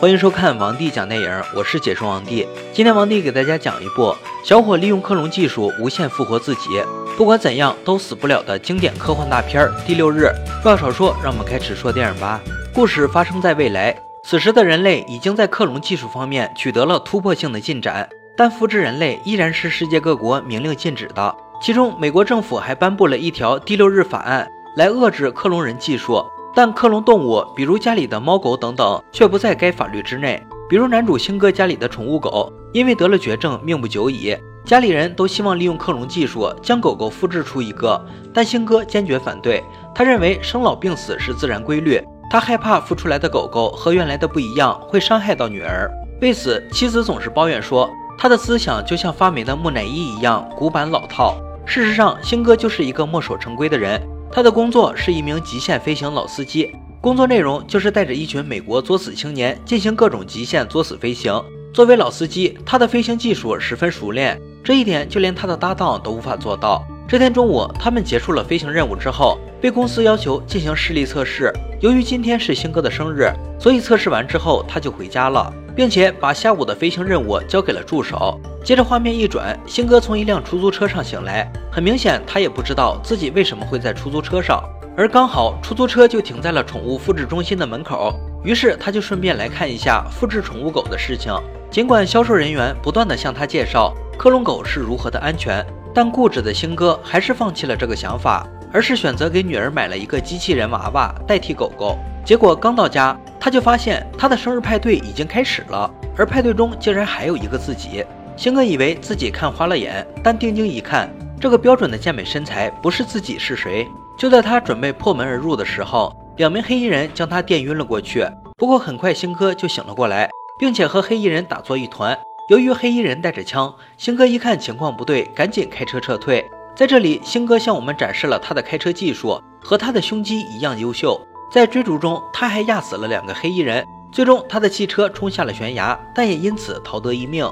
欢迎收看王帝讲电影，我是解说王帝。今天王帝给大家讲一部小伙利用克隆技术无限复活自己，不管怎样都死不了的经典科幻大片《第六日》。话少说，让我们开始说电影吧。故事发生在未来，此时的人类已经在克隆技术方面取得了突破性的进展，但复制人类依然是世界各国明令禁止的。其中，美国政府还颁布了一条“第六日法案”，来遏制克隆人技术。但克隆动物，比如家里的猫狗等等，却不在该法律之内。比如男主星哥家里的宠物狗，因为得了绝症，命不久矣。家里人都希望利用克隆技术将狗狗复制出一个，但星哥坚决反对。他认为生老病死是自然规律，他害怕孵出来的狗狗和原来的不一样，会伤害到女儿。为此，妻子总是抱怨说，他的思想就像发霉的木乃伊一样古板老套。事实上，星哥就是一个墨守成规的人。他的工作是一名极限飞行老司机，工作内容就是带着一群美国作死青年进行各种极限作死飞行。作为老司机，他的飞行技术十分熟练，这一点就连他的搭档都无法做到。这天中午，他们结束了飞行任务之后，被公司要求进行视力测试。由于今天是星哥的生日，所以测试完之后他就回家了，并且把下午的飞行任务交给了助手。接着画面一转，星哥从一辆出租车上醒来。很明显，他也不知道自己为什么会在出租车上，而刚好出租车就停在了宠物复制中心的门口。于是他就顺便来看一下复制宠物狗的事情。尽管销售人员不断的向他介绍克隆狗是如何的安全，但固执的星哥还是放弃了这个想法，而是选择给女儿买了一个机器人娃娃代替狗狗。结果刚到家，他就发现他的生日派对已经开始了，而派对中竟然还有一个自己。星哥以为自己看花了眼，但定睛一看，这个标准的健美身材不是自己是谁？就在他准备破门而入的时候，两名黑衣人将他电晕了过去。不过很快，星哥就醒了过来，并且和黑衣人打作一团。由于黑衣人带着枪，星哥一看情况不对，赶紧开车撤退。在这里，星哥向我们展示了他的开车技术，和他的胸肌一样优秀。在追逐中，他还压死了两个黑衣人，最终他的汽车冲下了悬崖，但也因此逃得一命。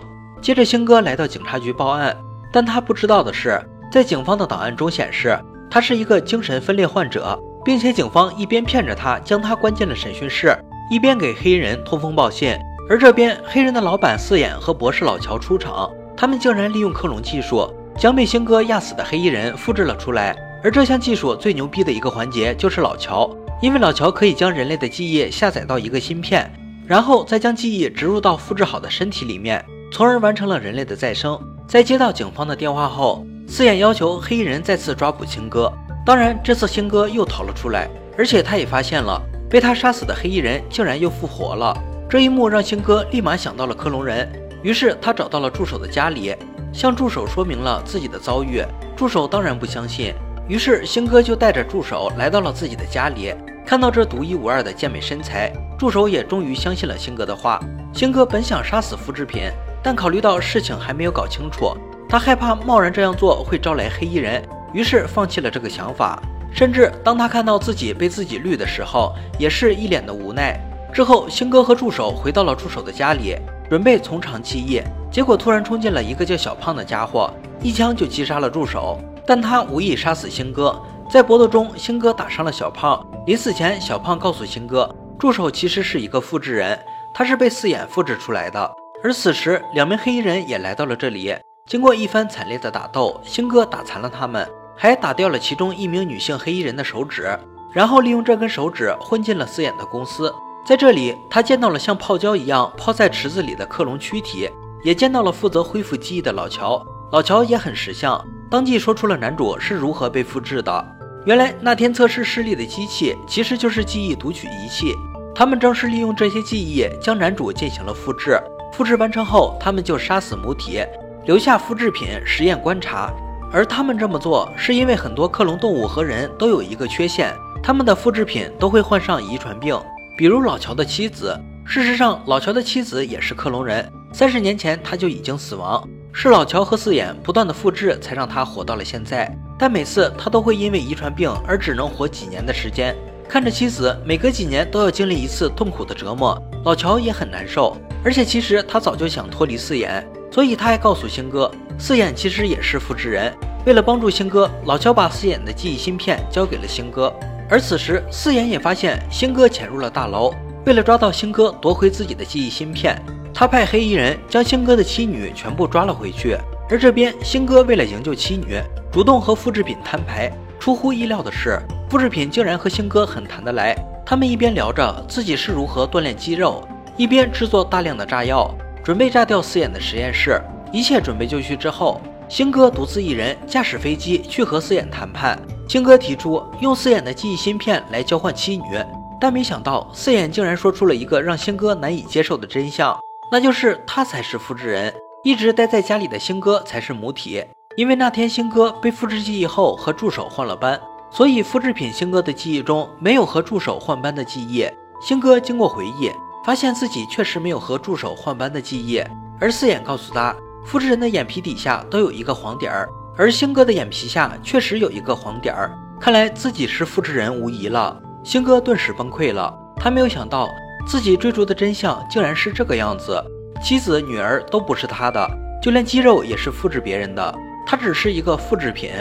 接着，星哥来到警察局报案，但他不知道的是，在警方的档案中显示，他是一个精神分裂患者，并且警方一边骗着他将他关进了审讯室，一边给黑衣人通风报信。而这边，黑人的老板四眼和博士老乔出场，他们竟然利用克隆技术将被星哥压死的黑衣人复制了出来。而这项技术最牛逼的一个环节就是老乔，因为老乔可以将人类的记忆下载到一个芯片，然后再将记忆植入到复制好的身体里面。从而完成了人类的再生。在接到警方的电话后，四眼要求黑衣人再次抓捕星哥。当然，这次星哥又逃了出来，而且他也发现了被他杀死的黑衣人竟然又复活了。这一幕让星哥立马想到了克隆人，于是他找到了助手的家里，向助手说明了自己的遭遇。助手当然不相信，于是星哥就带着助手来到了自己的家里，看到这独一无二的健美身材，助手也终于相信了星哥的话。星哥本想杀死复制品。但考虑到事情还没有搞清楚，他害怕贸然这样做会招来黑衣人，于是放弃了这个想法。甚至当他看到自己被自己绿的时候，也是一脸的无奈。之后，星哥和助手回到了助手的家里，准备从长计议。结果突然冲进了一个叫小胖的家伙，一枪就击杀了助手。但他无意杀死星哥，在搏斗中，星哥打伤了小胖。临死前，小胖告诉星哥，助手其实是一个复制人，他是被四眼复制出来的。而此时，两名黑衣人也来到了这里。经过一番惨烈的打斗，星哥打残了他们，还打掉了其中一名女性黑衣人的手指，然后利用这根手指混进了四眼的公司。在这里，他见到了像泡椒一样泡在池子里的克隆躯体，也见到了负责恢复记忆的老乔。老乔也很识相，当即说出了男主是如何被复制的。原来那天测试视力的机器其实就是记忆读取仪器，他们正是利用这些记忆将男主进行了复制。复制完成后，他们就杀死母体，留下复制品实验观察。而他们这么做，是因为很多克隆动物和人都有一个缺陷，他们的复制品都会患上遗传病。比如老乔的妻子，事实上，老乔的妻子也是克隆人，三十年前他就已经死亡，是老乔和四眼不断的复制，才让他活到了现在。但每次他都会因为遗传病而只能活几年的时间，看着妻子每隔几年都要经历一次痛苦的折磨，老乔也很难受。而且其实他早就想脱离四眼，所以他还告诉星哥，四眼其实也是复制人。为了帮助星哥，老乔把四眼的记忆芯片交给了星哥。而此时，四眼也发现星哥潜入了大楼，为了抓到星哥夺回自己的记忆芯片，他派黑衣人将星哥的妻女全部抓了回去。而这边星哥为了营救妻女，主动和复制品摊牌。出乎意料的是，复制品竟然和星哥很谈得来。他们一边聊着自己是如何锻炼肌肉，一边制作大量的炸药，准备炸掉四眼的实验室。一切准备就绪之后，星哥独自一人驾驶飞机去和四眼谈判。星哥提出用四眼的记忆芯片来交换妻女，但没想到四眼竟然说出了一个让星哥难以接受的真相，那就是他才是复制人，一直待在家里的星哥才是母体。因为那天星哥被复制记忆后和助手换了班。所以，复制品星哥的记忆中没有和助手换班的记忆。星哥经过回忆，发现自己确实没有和助手换班的记忆。而四眼告诉他，复制人的眼皮底下都有一个黄点儿，而星哥的眼皮下确实有一个黄点儿。看来自己是复制人无疑了。星哥顿时崩溃了，他没有想到自己追逐的真相竟然是这个样子。妻子、女儿都不是他的，就连肌肉也是复制别人的，他只是一个复制品。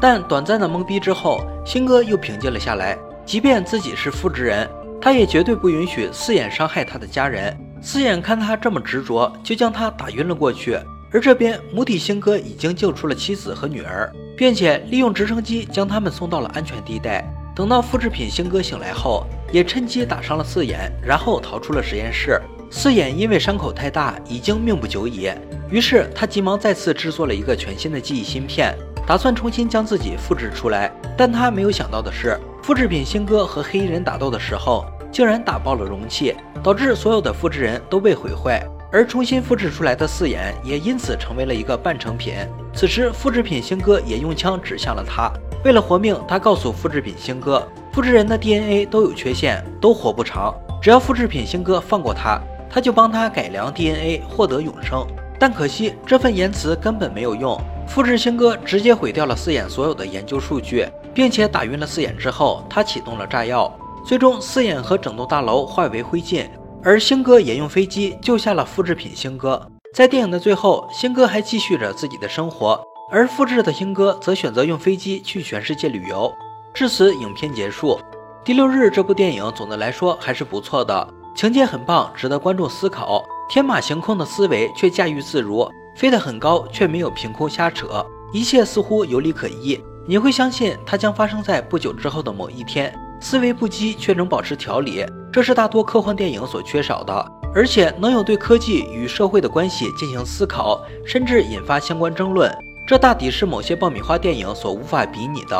但短暂的懵逼之后，星哥又平静了下来。即便自己是复制人，他也绝对不允许四眼伤害他的家人。四眼看他这么执着，就将他打晕了过去。而这边母体星哥已经救出了妻子和女儿，并且利用直升机将他们送到了安全地带。等到复制品星哥醒来后，也趁机打伤了四眼，然后逃出了实验室。四眼因为伤口太大，已经命不久矣。于是他急忙再次制作了一个全新的记忆芯片。打算重新将自己复制出来，但他没有想到的是，复制品星哥和黑衣人打斗的时候，竟然打爆了容器，导致所有的复制人都被毁坏，而重新复制出来的四眼也因此成为了一个半成品。此时，复制品星哥也用枪指向了他。为了活命，他告诉复制品星哥，复制人的 DNA 都有缺陷，都活不长，只要复制品星哥放过他，他就帮他改良 DNA，获得永生。但可惜，这份言辞根本没有用。复制星哥直接毁掉了四眼所有的研究数据，并且打晕了四眼之后，他启动了炸药，最终四眼和整栋大楼化为灰烬。而星哥也用飞机救下了复制品星哥。在电影的最后，星哥还继续着自己的生活，而复制的星哥则选择用飞机去全世界旅游。至此，影片结束。第六日这部电影总的来说还是不错的，情节很棒，值得观众思考。天马行空的思维却驾驭自如。飞得很高，却没有凭空瞎扯，一切似乎有理可依。你会相信它将发生在不久之后的某一天。思维不羁却能保持条理，这是大多科幻电影所缺少的，而且能有对科技与社会的关系进行思考，甚至引发相关争论。这大抵是某些爆米花电影所无法比拟的。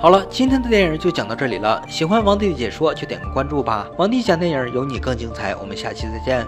好了，今天的电影就讲到这里了。喜欢王弟的解说就点个关注吧。王弟讲电影有你更精彩，我们下期再见。